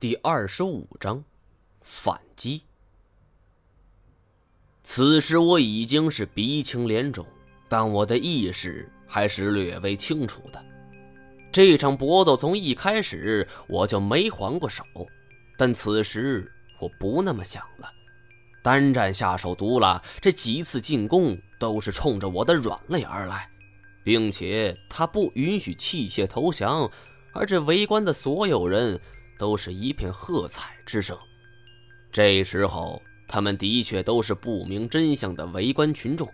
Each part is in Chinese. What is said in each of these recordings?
第二十五章，反击。此时我已经是鼻青脸肿，但我的意识还是略微清楚的。这场搏斗从一开始我就没还过手，但此时我不那么想了。单战下手毒辣，这几次进攻都是冲着我的软肋而来，并且他不允许器械投降，而这围观的所有人。都是一片喝彩之声。这时候，他们的确都是不明真相的围观群众。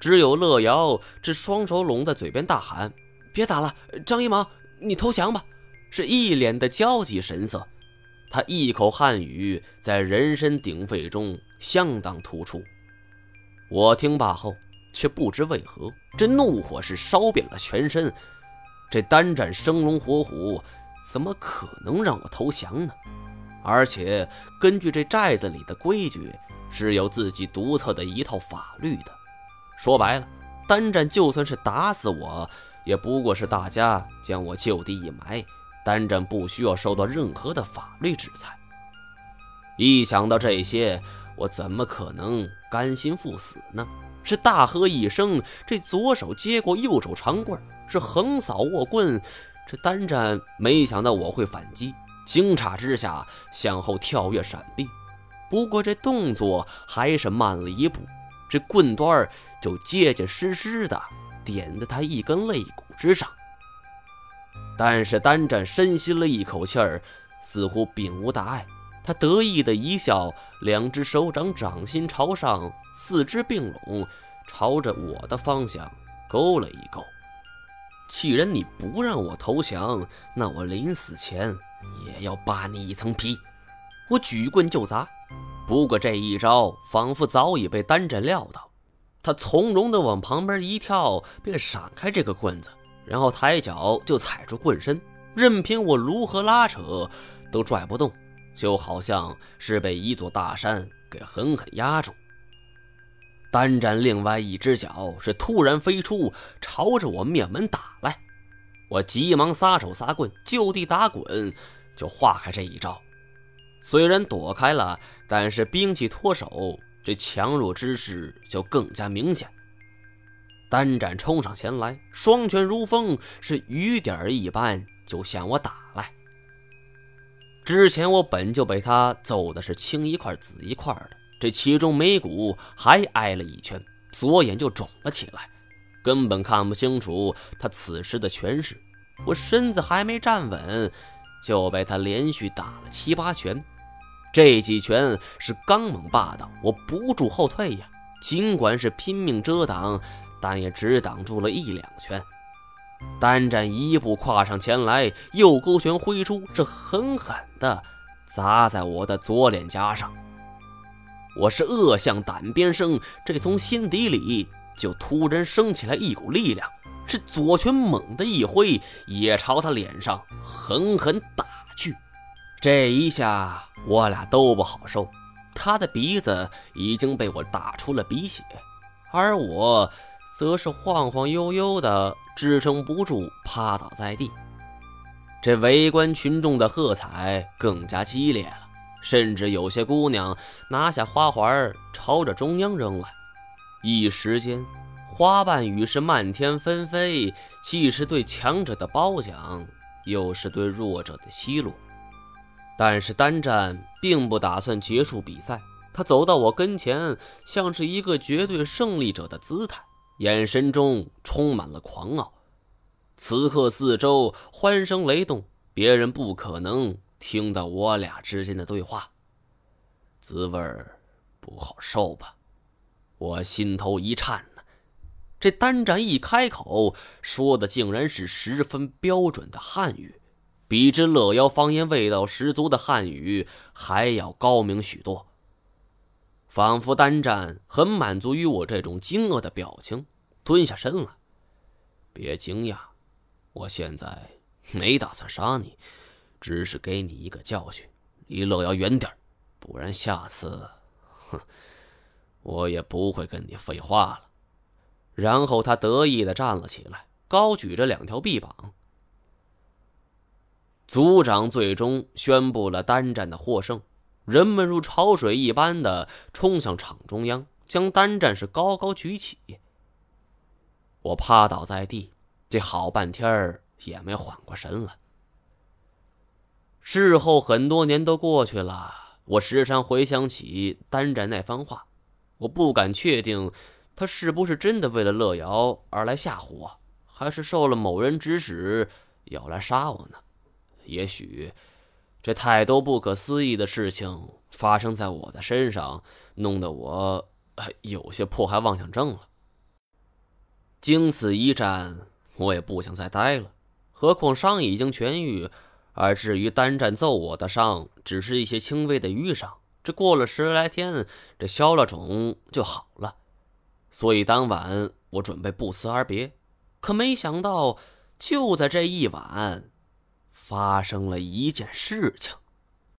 只有乐瑶这双手拢在嘴边大喊：“别打了，张一芒，你投降吧！”是一脸的焦急神色。他一口汉语在人声鼎沸中相当突出。我听罢后，却不知为何，这怒火是烧遍了全身。这单战生龙活虎。怎么可能让我投降呢？而且根据这寨子里的规矩，是有自己独特的一套法律的。说白了，单战就算是打死我，也不过是大家将我就地一埋，单战不需要受到任何的法律制裁。一想到这些，我怎么可能甘心赴死呢？是大喝一声，这左手接过右手长棍，是横扫握棍。这单战没想到我会反击，惊诧之下向后跳跃闪避，不过这动作还是慢了一步，这棍端就结结实实的点在他一根肋骨之上。但是单战深吸了一口气儿，似乎并无大碍，他得意的一笑，两只手掌掌心朝上，四肢并拢，朝着我的方向勾了一勾。既然你不让我投降，那我临死前也要扒你一层皮。我举棍就砸，不过这一招仿佛早已被单战料到，他从容地往旁边一跳，便闪开这个棍子，然后抬脚就踩住棍身，任凭我如何拉扯，都拽不动，就好像是被一座大山给狠狠压住。单战另外一只脚是突然飞出，朝着我面门打来。我急忙撒手撒棍，就地打滚，就化开这一招。虽然躲开了，但是兵器脱手，这强弱之势就更加明显。单战冲上前来，双拳如风，是雨点一般就向我打来。之前我本就被他揍的是青一块紫一块的。这其中眉骨还挨了一拳，左眼就肿了起来，根本看不清楚他此时的拳势。我身子还没站稳，就被他连续打了七八拳。这几拳是刚猛霸道，我不住后退呀。尽管是拼命遮挡，但也只挡住了一两拳。单战一步跨上前来，右勾拳挥出，这狠狠地砸在我的左脸颊上。我是恶向胆边生，这从心底里就突然升起来一股力量，是左拳猛地一挥，也朝他脸上狠狠打去。这一下我俩都不好受，他的鼻子已经被我打出了鼻血，而我则是晃晃悠悠的支撑不住，趴倒在地。这围观群众的喝彩更加激烈了。甚至有些姑娘拿下花环朝着中央扔来，一时间，花瓣雨是漫天纷飞，既是对强者的褒奖，又是对弱者的奚落。但是单战并不打算结束比赛，他走到我跟前，像是一个绝对胜利者的姿态，眼神中充满了狂傲。此刻四周欢声雷动，别人不可能。听到我俩之间的对话，滋味不好受吧？我心头一颤呢。这单战一开口，说的竟然是十分标准的汉语，比之乐瑶方言味道十足的汉语还要高明许多。仿佛单战很满足于我这种惊愕的表情，蹲下身来。别惊讶，我现在没打算杀你。只是给你一个教训，离乐瑶远点不然下次，哼，我也不会跟你废话了。然后他得意的站了起来，高举着两条臂膀。族长最终宣布了单战的获胜，人们如潮水一般的冲向场中央，将单战是高高举起。我趴倒在地，这好半天儿也没缓过神来。事后很多年都过去了，我时常回想起单战那番话，我不敢确定他是不是真的为了乐瑶而来吓唬我，还是受了某人指使要来杀我呢？也许，这太多不可思议的事情发生在我的身上，弄得我有些迫害妄想症了。经此一战，我也不想再待了。何况伤已经痊愈，而至于单战揍我的伤，只是一些轻微的淤伤，这过了十来天，这消了肿就好了。所以当晚我准备不辞而别，可没想到，就在这一晚。发生了一件事情。